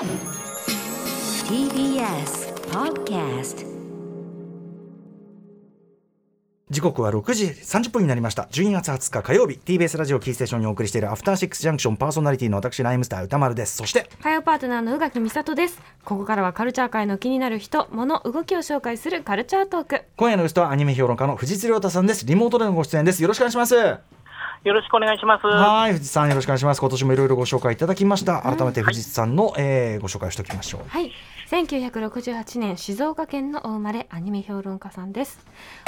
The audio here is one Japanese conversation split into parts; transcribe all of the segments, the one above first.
TBS Podcast 時刻は6時30分になりました。12月20日火曜日 TBS ラジオキーステーションにお送りしているアフターシックスジャンクションパーソナリティの私ライムスター歌丸です。そして火曜パートナーの宇垣美里です。ここからはカルチャー界の気になる人物動きを紹介するカルチャートーク。今夜のゲストはアニメ評論家の藤津亮太さんです。リモートでのご出演です。よろしくお願いしますよろしくお願いします。はい藤津さんよろしくお願いします。今年もいろいろご紹介いただきました。改めて藤津さんの、えーご紹介をしておきましょう。はい。1968年静岡県のお生まれアニメ評論家さんです。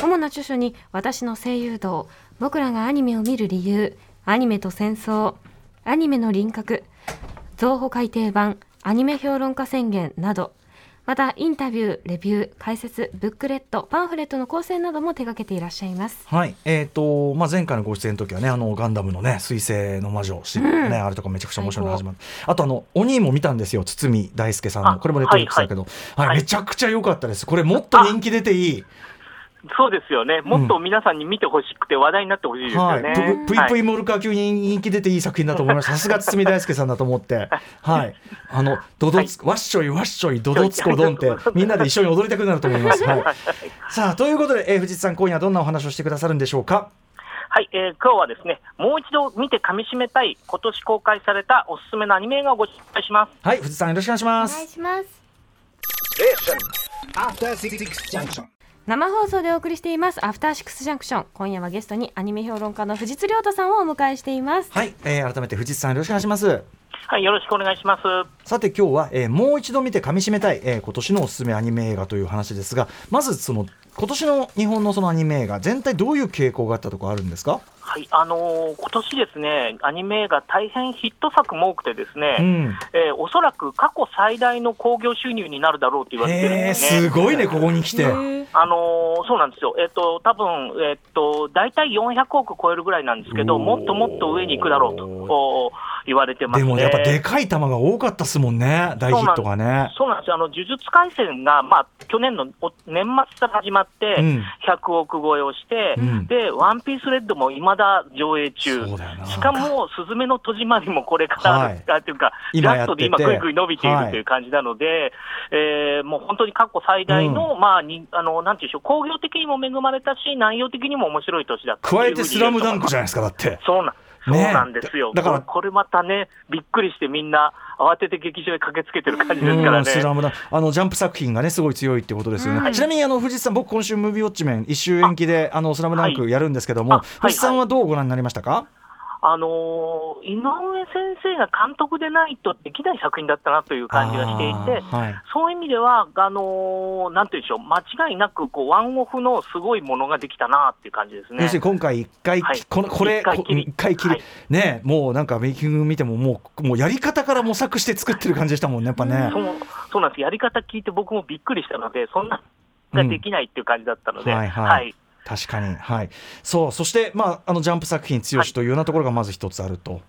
主な著書に私の声優道僕らがアニメを見る理由アニメと戦争アニメの輪郭増補改訂版アニメ評論家宣言などまたインタビューレビュー解説ブックレットパンフレットの構成なども手掛けていらっしゃいます。はい、えーとまあ、前回のご出演の時はねあのガンダムのね彗星の魔女、しねあれとかめちゃくちゃ面白いの始まる。あとあの鬼も見たんですよ。堤大輔さんの。あこれもネットフリックスだけど、はいはいめちゃくちゃ良かったです。これもっと人気出ていいそうですよね。もっと皆さんに見てほしくて話題になってほしいですはい、よね。ぷぷいぷいはいモルカー級に人気出ていい作品だと思いました。さすが堤大輔さんだと思って。はい。あの、ドドツ、わっしょいわっしょい、ドドツコドンって、みんなで一緒に踊りたくなると思います。はい。さあ、ということで、えー藤津さん、今夜はどんなお話をしてくださるんでしょうか？はい、えー今日はですね、もう一度見て噛み締めたい、今年公開されたおすすめのアニメ映画をご紹介します。はい、藤津さん、よろしくお願いしお願います。します After Six Junction. 生放送でお送りしていますアフターシックスジャンクション今夜はゲストにアニメ評論家の藤津亮太さんをお迎えしていますはい、えー改めて藤津さん、よろしくお願いします。はい、よろしくお願いします。さて今日は、えーもう一度見て噛み締めたい、えー今年のおすすめアニメ映画という話ですがまずその今年の日本のそのアニメ映画全体どういう傾向があったとかあるんですか、はい、あのー今年ですね、アニメ映画大変ヒット作も多くてですね、うん、えーおそらく過去最大の興行収入になるだろうと言われてるんですね。すごいねここに来て。あのーそうなんですよ、えっと多分えっと大体400億超えるぐらいなんですけど、もっともっと上に行くだろうとこう言われてますね。でもやっぱでかい球が多かったっすもんね、大ヒットがね。そうなんですよ、あの呪術廻戦が、まあ、去年のお年末から始まって、うん100億超えをして、うんで、ワンピースレッドもいまだ上映中、しかも、すずめの戸締まりもこれから、はい。あっていうか、ジ今やってて。ャストで今、ぐいぐい伸びているはいという感じなので、えーもう本当に過去最大の、まあにあの、なんていうんでしょう、工業的にも恵まれたし、内容的にも面白い年だった加えてスラムダンクじゃないいですか、だって。そうなんそうねなんですよ、だだから。これまたね、びっくりして、みんな慌てて劇場へ駆けつけてる感じですからうんスラね。ムダン。クあのジャンプ作品がねすごい強いってことですよね、うんちなみにあの藤井さん僕今週ムービーウォッチメン一周延期であのスラムダンクやるんですけども、あはい。藤井さんはどうご覧になりましたか、あのー井上先生が監督でないとできない作品だったなという感じがしていて、はい。そういう意味では、あのーなんていうんでしょう、間違いなくこうワンオフのすごいものができたなっていう感じですね。今回一回、はい。このこれ一回きり。回きり、はい。ねもうなんかメイキング見てももうもうやり方から模索して作ってる感じでしたもんねやっぱね、そうそうなんです。やり方聞いて僕もびっくりしたので、そんなができないっていう感じだったので、うんはいはい。はい確かに。はい。そう。そしてまああのジャンプ作品強しというようなところがまず一つあると、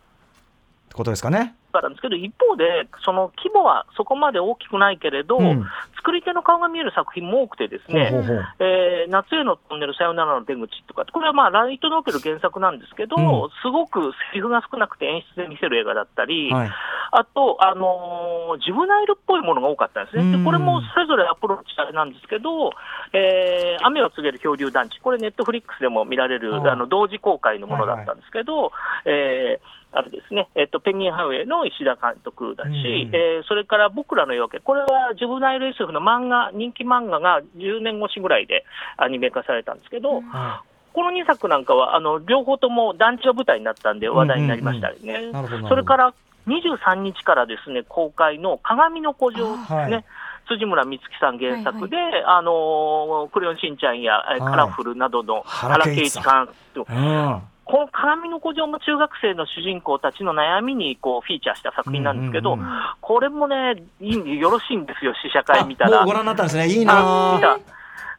ことですかね。なんですけど、一方で、その規模はそこまで大きくないけれど、うん作り手の顔が見える作品も多くてですね、えー夏へのトンネル、さよならの出口とか、これはまあライトノベル原作なんですけど、うん。すごくセリフが少なくて演出で見せる映画だったり、はい。あと、あのージブナイルっぽいものが多かったんですね。うん。でこれもそれぞれアプローチあれなんですけど、えー雨を告げる漂流団地、これネットフリックスでも見られる、あの同時公開のものだったんですけど、えーあれですね、えっと、ペンギンハウェイの石田監督だし、うん。えーそれから僕らの夜明け、これはジブナイル SF の漫画、人気漫画が10年越しぐらいでアニメ化されたんですけど、はこの2作なんかは、あの両方とも団地が舞台になったんで話題になりましたよね。それから23日からですね公開の鏡の古城ですね。はい。辻村美月さん原作で、あのークレヨンしんちゃんや、カラフルなどの原原敬一監督いうんこの鏡の古城も中学生の主人公たちの悩みにこうフィーチャーした作品なんですけど、うんうんうん。これもね、いいよろしいんですよ、試写会見たら。あもうご覧になったんですね。いいあな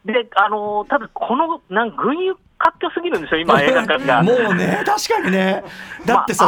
で、あのーただ、この、なん群雄割拠すぎるんですよ、今、映画館が。もうね確かにね だってさ、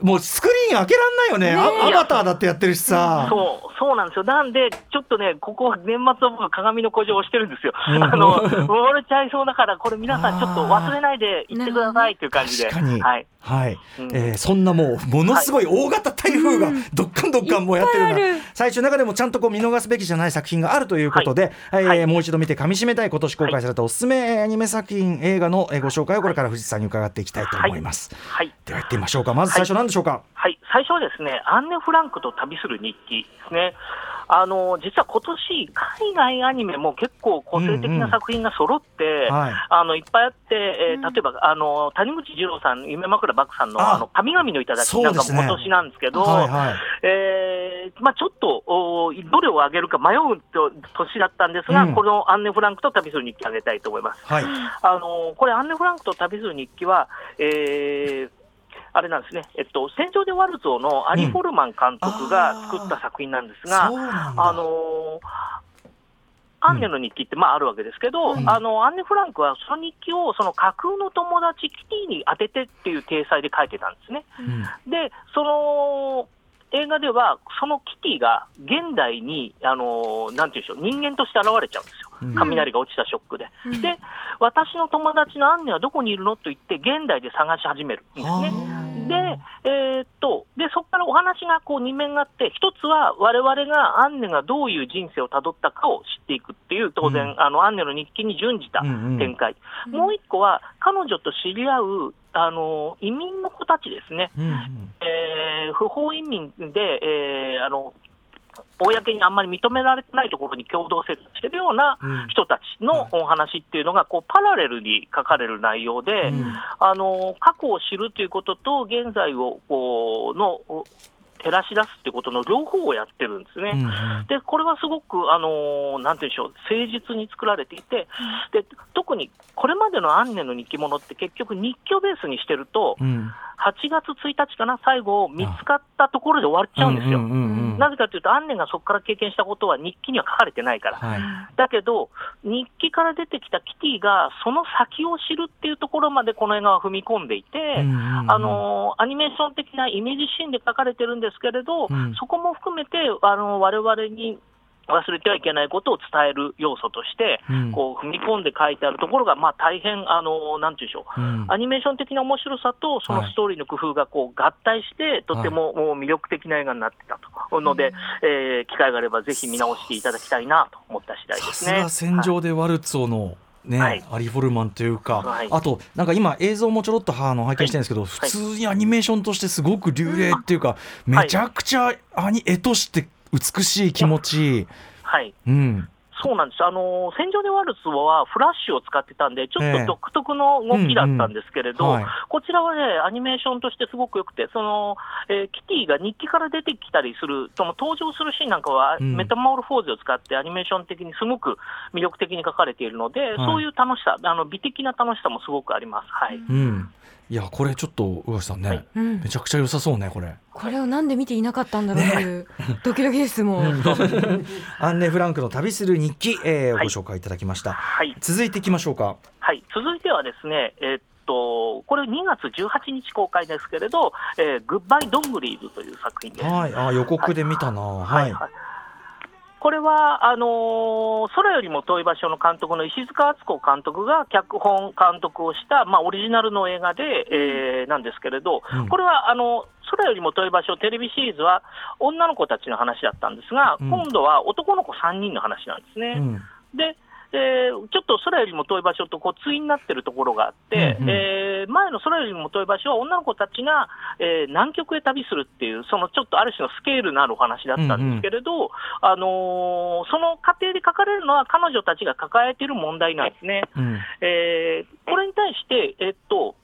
まもうスクリーン開けらんないよねあアバターだってやってるしさそう、そうなんですよ。なんで、ちょっとね、ここ、年末は僕、鏡の古城をしてるんですよ。うんあの、溺れちゃいそうだから、これ皆さんちょっと忘れないで行ってくださいっていう感じで。確かにはい。はい、うん。えーそんなもうものすごい大型台風がどっかんどっかんもうやってるような最初の中でもちゃんとこう見逃すべきじゃない作品があるということで、えーはいもう一度見て噛み締めたい今年公開されたおすすめアニメ作品映画のえーご紹介をこれから藤井さんに伺っていきたいと思います、はい。では行ってみましょうか。まず最初何でしょうか、はい、最初はですね、アンネ・フランクと旅する日記ですね。あの実は今年海外アニメも結構個性的な作品が揃って、はい。あのいっぱいあって、えーうん。例えばあの谷口二郎さん、夢枕漠さんのああの神々の頂きなんかも今年なんですけど、はいはい。えーまあ、ちょっとおどれを上げるか迷うと年だったんですが、うん。このアンネ・フランクと旅する日記、上げたいと思います。はい。あのこれ、アンネ・フランクと旅する日記は、えーあれなんですね、えっと、戦場でワルツォのアリ・フォルマン監督が作った作品なんですが、そうなんだ。あのーアンネの日記ってまああるわけですけど、うん。あのアンネ・フランクはその日記をその架空の友達キティに当ててっていう体裁で書いてたんですね。うん。で、その映画では、そのキティが現代に、あのなんていうんでしょう、人間として現れちゃうんですよ。うん。雷が落ちたショックで。うん。で、私の友達のアンネはどこにいるの？と言って、現代で探し始めるんですね。で、えーっと、で、そこからお話がこう二面があって、一つは我々がアンネがどういう人生をたどったかを知っていくっていう、当然、うん。あの、アンネの日記に準じたうんうん。展開。うん。もう一個は、彼女と知り合う、あの、移民の子たちですね。うんうん。えー不法移民で、えーあの、公にあんまり認められてないところに共同生活してるようなうん。人たちのお話っていうのが、こう、パラレルに書かれる内容で、うんあの過去を知るということと、現在をこうのお照らし出すってことの両方をやってるんですね。うんうん。でこれはすごく、あのなんていうんでしょう、誠実に作られていて、で特にこれまでのアンネの日記物って、結局、日記をベースにしてると、うん。8月1日かな、最後、見つかったところで終わっちゃうんですよ。なぜかというと、アンネがそこから経験したことは日記には書かれてないから。はい。だけど、日記から出てきたキティが、その先を知るっていうところまでこの映画は踏み込んでいて、あのアニメーション的なイメージシーンで書かれてるんですけれど、うん。そこも含めて、あの我々に忘れてはいけないことを伝える要素として、うん。こう踏み込んで書いてあるところが、まあ、大変、あのなんていうんでしょう。うん。アニメーション的な面白さと、そのはいストーリーの工夫がこう合体して、とてももう魅力的な映画になってたとので、えー機会があればぜひ見直していただきたいなと思った次第ですね。さすが戦場でワルツォの、ねはい。アリ・フォルマンというか、はい。あとなんか今映像もちょろっとあの拝見してるんですけど、普通にアニメーションとしてすごく流麗っていうか、めちゃくちゃアニ絵として美しい気持ち。いい、はい。うん、そうなんです。あの戦場でワルツはフラッシュを使ってたんで、ちょっええと独特の動きだったんですけれど、うんうんはいこちらはね、アニメーションとしてすごく良くて、その、えーキティが日記から出てきたりする、その登場するシーンなんかは、うんメタモルフォーゼを使ってアニメーション的にすごく魅力的に書かれているので、そういう楽しさ、あの美的な楽しさもすごくあります。はい。うん、いやこれちょっと宇垣さんね、はいうんめちゃくちゃ良さそうねこれ。これをなんで見ていなかったんだろうというドキドキですもん。アンネ・フランクの旅する日記、えーはいご紹介いただきました。はい。続いていきましょうか。はい、続いてはですね、えーっと、これ2月18日公開ですけれど、えーグッバイ・ドングリーズという作品です。はい、あ予告で見たな。はい。はいこれはあのー空よりも遠い場所の監督の石塚敦子監督が脚本監督をした、まあ、オリジナルの映画で、えーなんですけれど、うん。これはあの空よりも遠い場所テレビシリーズは女の子たちの話だったんですが、うん。今度は男の子3人の話なんですね。うん。で、えーちょっと空よりも遠い場所とこう対になってるところがあって、うんうん。えー前の空よりも遠い場所は女の子たちが、えー南極へ旅するっていう、そのちょっとある種のスケールのあるお話だったんですけれど、あのーその過程で書かれるのは彼女たちが抱えている問題なんですね。うん。えーこれに対して、えっと、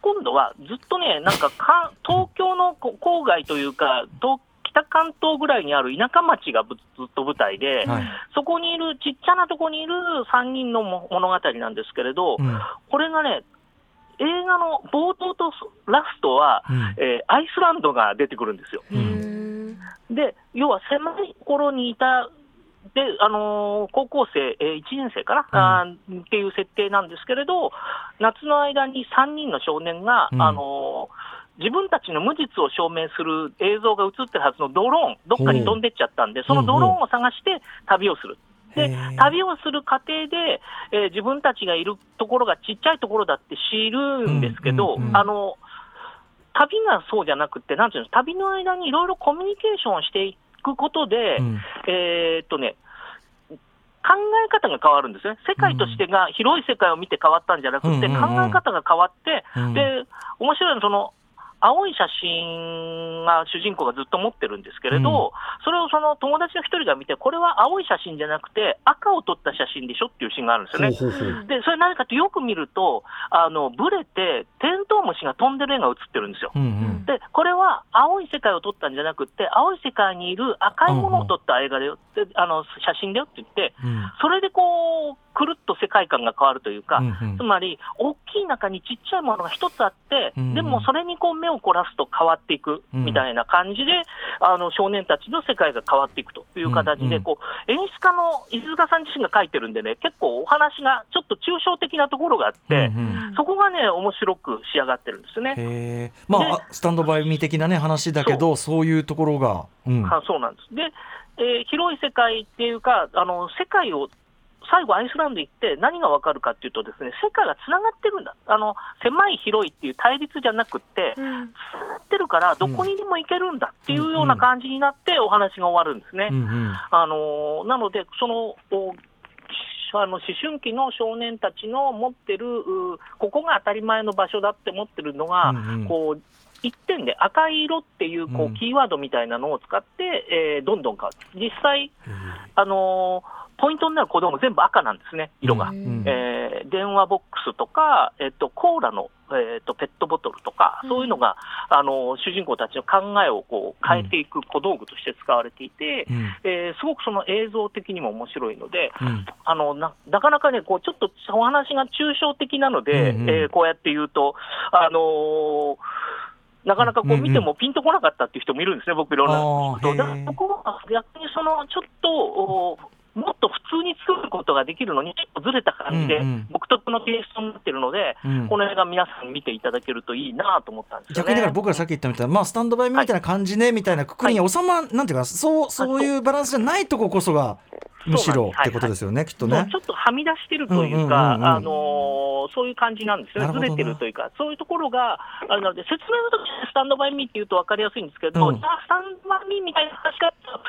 今度はずっとね、なんかか東京のこ郊外というか、東北関東ぐらいにある田舎町がぶずっと舞台で、はい。そこにいる、ちっちゃなとこにいる3人のも物語なんですけれど、うん。これがね、映画の冒頭とラストは、うん。えーアイスランドが出てくるんですよ。で、要は狭い頃にいた、で、あのー高校生、え1年生かな、あーっていう設定なんですけれど、夏の間に3人の少年が、うん。あのー自分たちの無実を証明する映像が映ってるはずのドローン、どっかに飛んでっちゃったんで、そのドローンを探して旅をする。で旅をする過程で、えー自分たちがいるところがちっちゃいところだって知るんですけど、あの旅がそうじゃなくて、なんていうの、旅の間にいろいろコミュニケーションをしていくことで、うん。えーっとね、考え方が変わるんですね、世界としてが広い世界を見て変わったんじゃなくて、考え方が変わって、うん。で面白いのはその、青い写真が主人公がずっと持ってるんですけれど、それをその友達の一人が見て、これは青い写真じゃなくて、赤を撮った写真でしょっていうシーンがあるんですよね。で、それ何かとよく見ると、あの、ブレて、テントウムシが飛んでる絵が写ってるんですよ。で、これは青い世界を撮ったんじゃなくて、青い世界にいる赤いものを撮った映画だよって、あの、写真だよって言って、うんそれでこう、くるっと世界観が変わるというか、うんうん。つまり、大きい中にちっちゃいものが一つあって、うんうん。でもそれにこう目を凝らすと変わっていくみたいな感じで、あの少年たちの世界が変わっていくという形で、うんうん。こう演出家の飯塚さん自身が書いてるんでね、結構お話がちょっと抽象的なところがあって、うんうん。そこがね、面白く仕上がってるんですね。まああスタンドバイミー的なね話だけどそういうところが、うん。あそうなんです。で、えー広い世界っていうか、あの世界を最後、アイスランド行って何がわかるかっていうと、ですね世界がつながってるんだ、あの狭い、広いっていう対立じゃなくって、うん。つながってるから、どこにでも行けるんだっていうような感じになって、お話が終わるんですね。うんうん。あのーなので、そのおあの思春期の少年たちの持ってる、うここが当たり前の場所だって思ってるのが、うんうん。こう一点で赤い色っていうこうん。うキーワードみたいなのを使って、えーどんどん変わる、実際、あのーポイントになる子供全部赤なんですね、色が。うん。えー電話ボックスとか、えっと、コーラの、えっと、ペットボトルとか、うん。そういうのが、あの主人公たちの考えをこう変えていく小道具として使われていて、うん。えーすごくその映像的にも面白いので、うん。あのななかなかね、こうちょっとお話が抽象的なので、うんうんえーこうやって言うと、あのーなかなかこうんううん。見てもピンとこなかったっていう人もいるんですね、僕、いろんな。人と。だからそこは逆にそのちょっとおもっと普通に作ることができるのに、ちょっとずれた感じで、独特のテイストになってるので、うん。この映画、皆さん見ていただけるといいなと思ったんですよね。逆にだから僕がさっき言ったみたいな、まあ、スタンドバイミーみたいな感じね、みたいなくくりに収ま、なんていうかそうそういうバランスじゃないとここそがむしろってことですよね、きっとね。ち。ょっとはみ出してるというか、あのーそういう感じなんですよ。ね、ずれてるというか、そういうところがあるので、説明の時にスタンドバイミーって言うと分かりやすいんですけど、うん。じゃあ、スタンドバイミーみたいな話し方と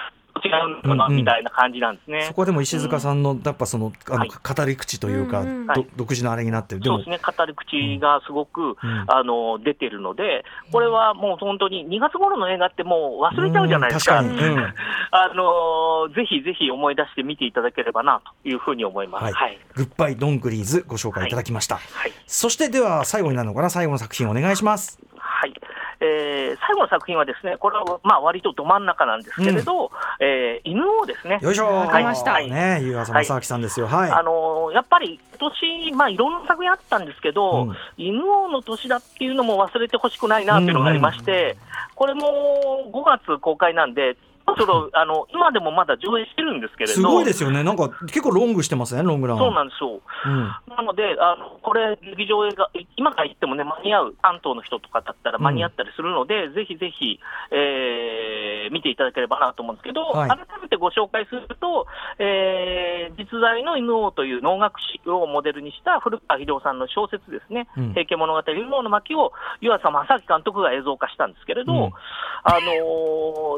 違うのかな、うんうんみたいな感じなんですね。そこはでも石塚さんのやっぱそのあのはい語り口というか、うん独自のあれになってる。そうですね、語り口がすごく、んあの出てるので、これはもう本当に2月頃の映画ってもう忘れちゃうじゃないですか。うん確かにうん あのぜひぜひ思い出して見ていただければなというふうに思います。ははいい。グッバイドングリーズご紹介いただきました。はいそしてでは最後になるのかな？最後の作品お願いします。はいえー最後の作品はですね、これはまあ割とど真ん中なんですけれど、えー犬をですね、よいしょ。わかりました。はい。ね湯浅正明さんですよ。はい。あのーやっぱり今年、まあ、いろんな作品あったんですけど、うん。犬王の年だっていうのも忘れてほしくないなっていうのがありまして、これも5月公開なんで、そろあの今でもまだ上映してるんですけれど、すごいですよね。なんか結構ロングしてますねロングラン。そうなんですよ。うん。なので、あのこれ、劇場映画、今から言ってもね、間に合う、関東の人とかだったら間に合ったりするので、ぜひぜひ、えー見ていただければなと思うんですけど、はい。改めてご紹介すると、えー実在の犬王という能楽師をモデルにした古川秀夫さんの小説ですね、うん。平家物語、犬王の巻を湯浅正明監督が映像化したんですけれど、うん。あの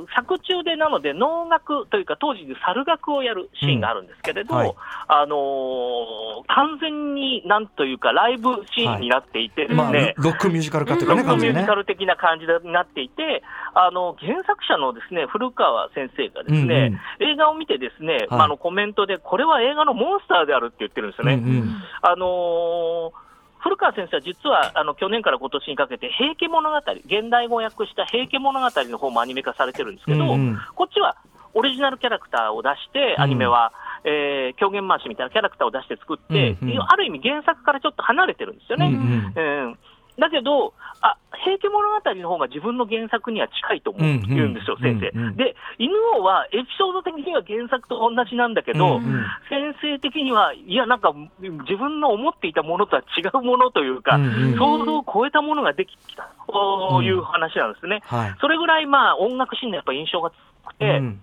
ー作中でなので、能楽というか、当時で猿楽をやるシーンがあるんですけれど、うんはい。あのー完全になんというか、ライブシーンになっていてですね、まあロロックミュージカル化というかねロックミュージカ。ル的な感じになっていて、あの原作者のですね古川先生がですね、映画を見て、ですね、はい。あのコメントで、これは映画のモンスターであるって言ってるんですよね。うんうん。あのー古川先生は実はあの去年から今年にかけて、平家物語、現代語訳した平家物語の方もアニメ化されてるんですけど、うんうん。こっちはオリジナルキャラクターを出して、うん。アニメは、えー狂言回しみたいなキャラクターを出して作って、うんうん。ある意味、原作からちょっと離れてるんですよね。うんうん。うんだけど、あ平家物語の方が自分の原作には近いと思うって言うんですよ、うんうん先生。うんうんで、犬王はエピソード的には原作と同じなんだけど、うんうん先生的には、いや、なんか自分の思っていたものとは違うものというか、うんうん想像を超えたものができたという話なんですね。はい。それぐらい、まあ、音楽シーンのやっぱ印象が強くて、うん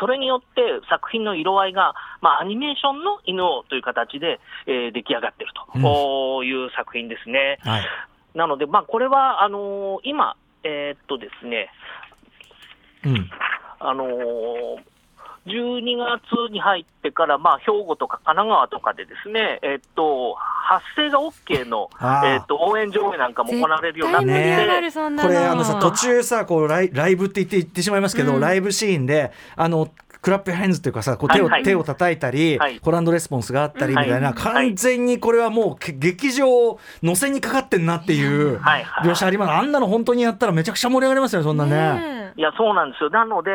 それによって作品の色合いが、まあ、アニメーションの犬王という形で、えー出来上がっていると、いう作品ですね。はい。なので、まあ、これはあのー今、えーっとですね、うん。あのー12月に入ってから、まあ、兵庫とか神奈川とかでですね、えーっと、発声が OK の、えーっと、応援上映なんかも行われるようになって絶対盛り上がて、るそんなの。これあのさ途中さこうライライブって言って言ってしまいますけど、うん。ライブシーンであのクラップハンズっていうかさこう手を,、はいはい。手を叩いたり、はい。コランドレスポンスがあったりみたいな、はい。完全にこれはもうけ劇場乗せにかかってんなっていう描写ありますあんなの本当にやったらめちゃくちゃ盛り上がりますよそんなね。ねいや、そうなんですよ。なので、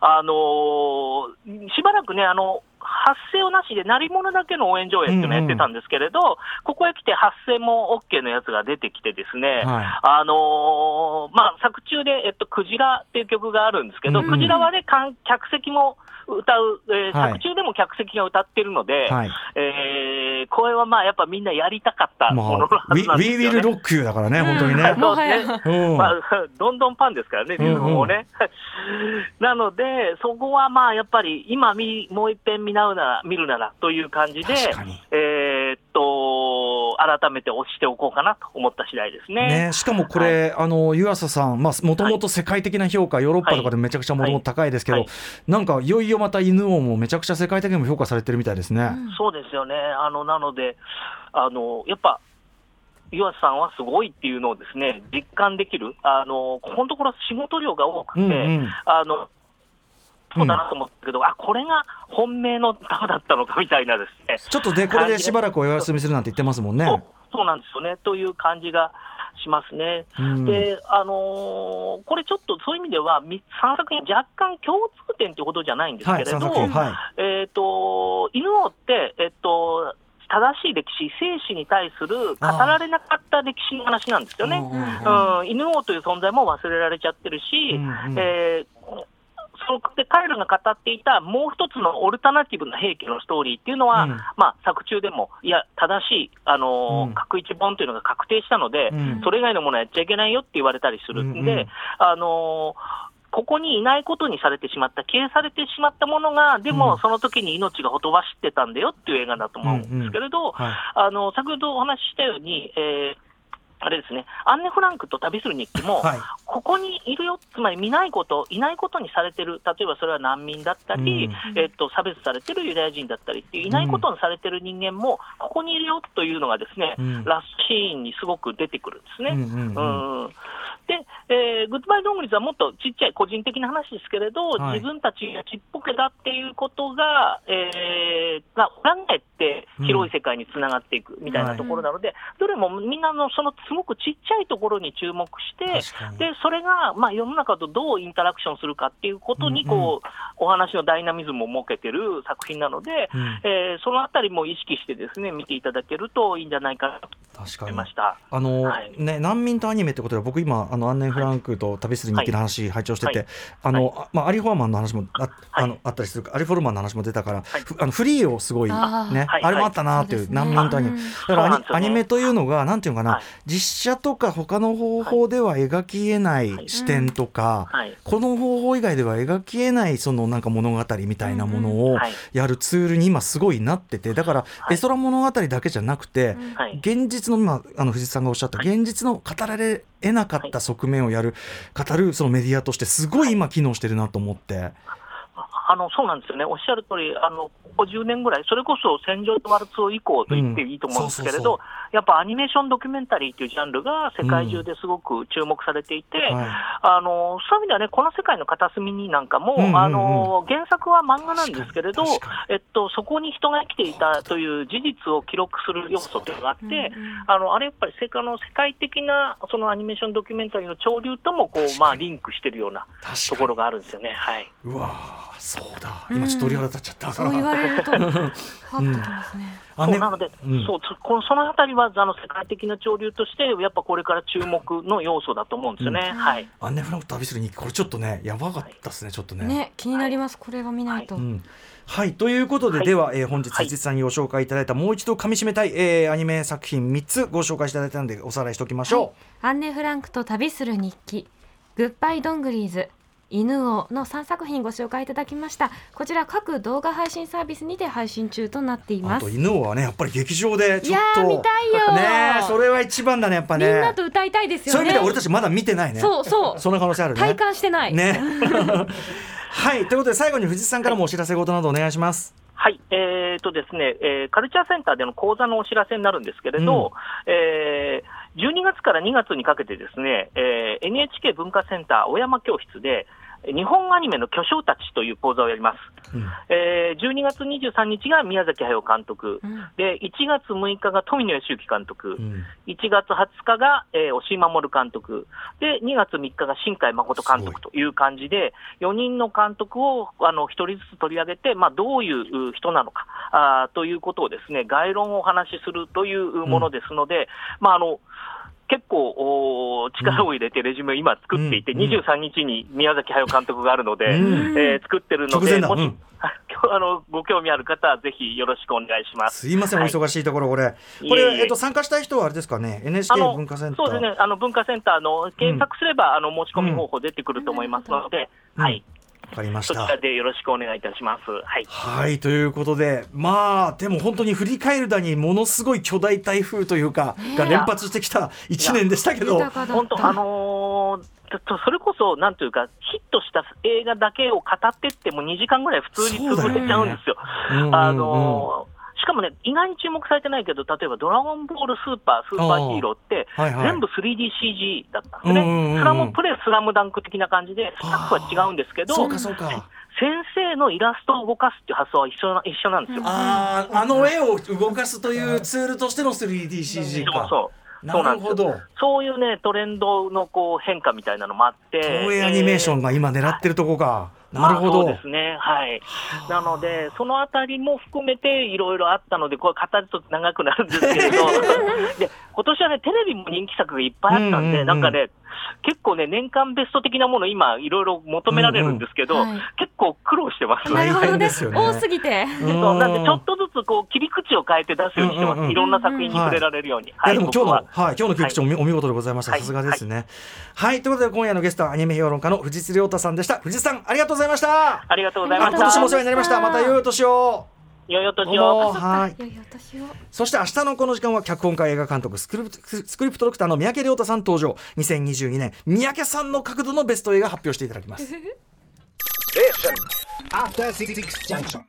あのーしばらくね、あの、発声をなしで、鳴り物だけの応援上映っていうのをやってたんですけれど、ここへ来て発声も OK のやつが出てきてですね、はあのーまあ、作中で、えっと、クジラっていう曲があるんですけど、うん。クジラはね、観客席も歌う、えーはい。作中でも客席が歌ってるので、はい。えーこれはまあ、やっぱみんなやりたかったまあ、もののは We, ずなんです We よね。Will Rock You だからね、本当にね。もはや。うん。まあ、どんどんパンですからね、リズムもね。なので、そこはまあやっぱり、今見、もう一遍見直うなら、見るならという感じで確かに、えーっと、改めて押しておこうかなと思った次第ですね。ね、しかもこれ、あの湯浅さん、まあ、もともと世界的な評価、ヨーロッパとかでめちゃくちゃもともと高いですけど、はいなんかいよいよまた犬王もめちゃくちゃ世界的にも評価されてるみたいですね。そうですよね。あの、なので、あの、やっぱ、岩瀬さんはすごいっていうのをですね、実感できる。あの、ここのところ仕事量が多くて、うんうんあの、そうだなと思ったけど、あ、これが本命の歌だったのかみたいなですね。ちょっとね、これでしばらくお休みするなんて言ってますもんね。そうなんですよね。という感じがしますね。うんで、あのーこれちょっとそういう意味では、3作品若干共通点ということじゃないんですはい、けれど、三作品、はい。えっ、と、犬王って、えっ、と、正しい歴史、生死に対する語られなかった歴史の話なんですよね。うん、犬王という存在も忘れられちゃってるし、うんうんえーそこで彼らが語っていたもう一つのオルタナティブな兵器のストーリーっていうのは、うん。まあ、作中でも、いや、正しい、あのーうん。確一本というのが確定したので、うん。それ以外のものはやっちゃいけないよって言われたりするんで、うんうん。あのーここにいないことにされてしまった、消えされてしまったものが、でもうん。その時に命がほとばしってたんだよっていう映画だと思うんですけれど、はい。あの先ほどお話ししたように、えーあれですね、アンネ・フランクと旅する日記も、はい。ここにいるよ、つまり見ないこと、いないことにされてる、例えばそれは難民だったり、うん。えっと、差別されてるユダヤ人だったりっていう、いないことにされてる人間も、ここにいるよというのがですね、うん。ラストシーンにすごく出てくるんですね。うん。うんえーグッドバイドングリズはもっとちっちゃい個人的な話ですけれど、はい。自分たちがちっぽけだっていうことが、えー、が裏返って広い世界につながっていくみたいなところなので、どれもみんなのそのすごくちっちゃいところに注目して、でそれが、まあ、世の中とどうインタラクションするかっていうことにうんこう、お話のダイナミズムを設けてる作品なので、うん。えーそのあたりも意識してですね見ていただけるといいんじゃないかなと確かに思いました。あの、はい。ね、難民とアニメってことで僕今あのアンネ・フランクと旅する日記の話拝聴してて、はい。あの、あまあ、アリ・フォーマンの話もあ,、はい。あのあったりするアリ・フォルマンの話も出たから、ふあのフリーをすごいねあれもあったなっていう、難民とアニメ、う。んだからアニ,、メというのがなんていうのかな、はい。実写とか他の方法では描きえない視点とか、はい。この方法以外では描きえないそのなんか物語みたいなものをはい。やるツールに今すごいなっててだからはい。絵空物語だけじゃなくて、はい。現実の今あの藤井さんがおっしゃった、はい。現実の語られ得なかった側面をやる、語るそのメディアとしてすごい今機能してるなと思って。あのそうなんですよね、おっしゃる通り、あのここ10年ぐらい、それこそ戦場とワルツを以降と言っていいと思うんですけれど、やっぱアニメーションドキュメンタリーというジャンルが世界中ですごく注目されていて、はい。あのそういう意味ではね、この世界の片隅になんかも、うんうんうん。あの原作は漫画なんですけれどえっと、そこに人が生きていたという事実を記録する要素というのがあって、うんうんあのあれやっぱり世界の世界的なそのアニメーションドキュメンタリーの潮流ともこう、まあ、リンクしてるようなところがあるんですよね。はい、うわーそうだ。今ちょっと鳥肌立っちゃった、そう言われると、はっときますね。あね。そうなので、うん。そうのそのあたりはあの世界的な潮流として、やっぱこれから注目の要素だと思うんですよね。はい。アンネ・フランクと旅する日記これちょっとねやばかったですねちょっとね。ね、気になります。これは見ないと。うん。はいということで、はい。では、えー本日はい。辻さんにご紹介いただいた、もう一度噛み締めたい、えーアニメ作品3つご紹介していただいたのでおさらいしておきましょアンネ・フランクと旅する日記、グッバイ・ドングリーズ、犬王の3作品ご紹介いただきました。こちら各動画配信サービスにて配信中となっていうます。あと犬王はねやっぱり劇場でいやちょっとー見たいよーねえそれは一番だねやっぱねみんなと歌いたいですよね。そういう意味では俺たちまだ見てないねそうそう。そんな可能性あるね体感してない。ね はいということで最後に藤井さんからもお知らせ事などお願いしますはい、えーとですね、えーカルチャーセンターでの講座のお知らせになるんですけれど、えー12月から2月にかけてですね、えー NHK 文化センター小山教室で、日本アニメの巨匠たちという講座をやります。うん。えー12月23日が宮崎駿監督、うん。で1月6日が富野義行監督、うん。1月20日が、えー押井守監督、で、2月3日が新海誠監督という感じで、4人の監督をあの1人ずつ取り上げて、まあ、どういうう人なのかあーということをですね、概論をお話しするというものですので、まあ、あの結構おー力を入れてレジュメを今作っていて、うんうん23日に宮崎駿監督があるので、うん。えー作ってるので、もし、だうん。あのご興味ある方はぜひよろしくお願いします。すいません、おはい。忙しいところ、これ。これ、いえ。えっと、参加したい人はあれですかね、NHK 文化センター。そうですね、あの文化センターの検索すれば、あの申し込み方法出てくると思いますので、うん。はい、わかりましたそちら。でよろしくお願いいたします。はい。はい、ということで、まあ、でも本当に振り返るだに、ものすごい巨大台風というか、が連発してきた1年でしたけど。本当、あのーそれこそ、なんというか、ヒットした映画だけを語ってっても2時間ぐらい普通に潰れちゃうんですよ。うんうんうんあのーしかもね、意外に注目されてないけど、例えばドラゴンボールスーパー、スーパーヒーローって、はいはい全部 3DCG だったんですうんうんうんうんね。スラムプレイスラムダンク的な感じで、スタッフは違うんですけど、そうか、そうか。先生のイラストを動かすっていう発想は一緒な一緒なんですよ。ああ、あの絵を動かすというツールとしての 3DCG か。そうそう。そうななんですよ。るほど。そういうね、トレンドのこう変化みたいなのもあって。東映アニメーションがが今狙ってるとこか。なるほど。ですね。はい。なので、そのあたりも含めていろいろあったので、これ語ると長くなるんですけれど、で、今年はね、テレビも人気作がいっぱいあったんで、うんうんうんなんかね、結構ね、年間ベスト的なもの今、いろいろ求められるんですけど、うんうんはい結構苦労してます。なるほどですよね多すぎて。そうなんで、ちょっとずつこう切り口を変えて出すようにしてます、うんうんうんいろんな作品に触れられるように。いやでも今日の、僕はい、今日の切り口もお見お見事でございました。はいさすがですね。はい、ということで今夜のゲストはアニメ評論家の藤津亮太さんでした。藤津さん、ありがとうございました。ありがとうございましあ今年もおた。世話になりました。また良いお年を。よいお年を。はい。良いお年を。そして明日のこの時間は脚本家映画監督スクリプトスクリプトドクターの三宅亮太さん登場2022年三宅さんの角度のベスト映画発表していただきます After Six Junction.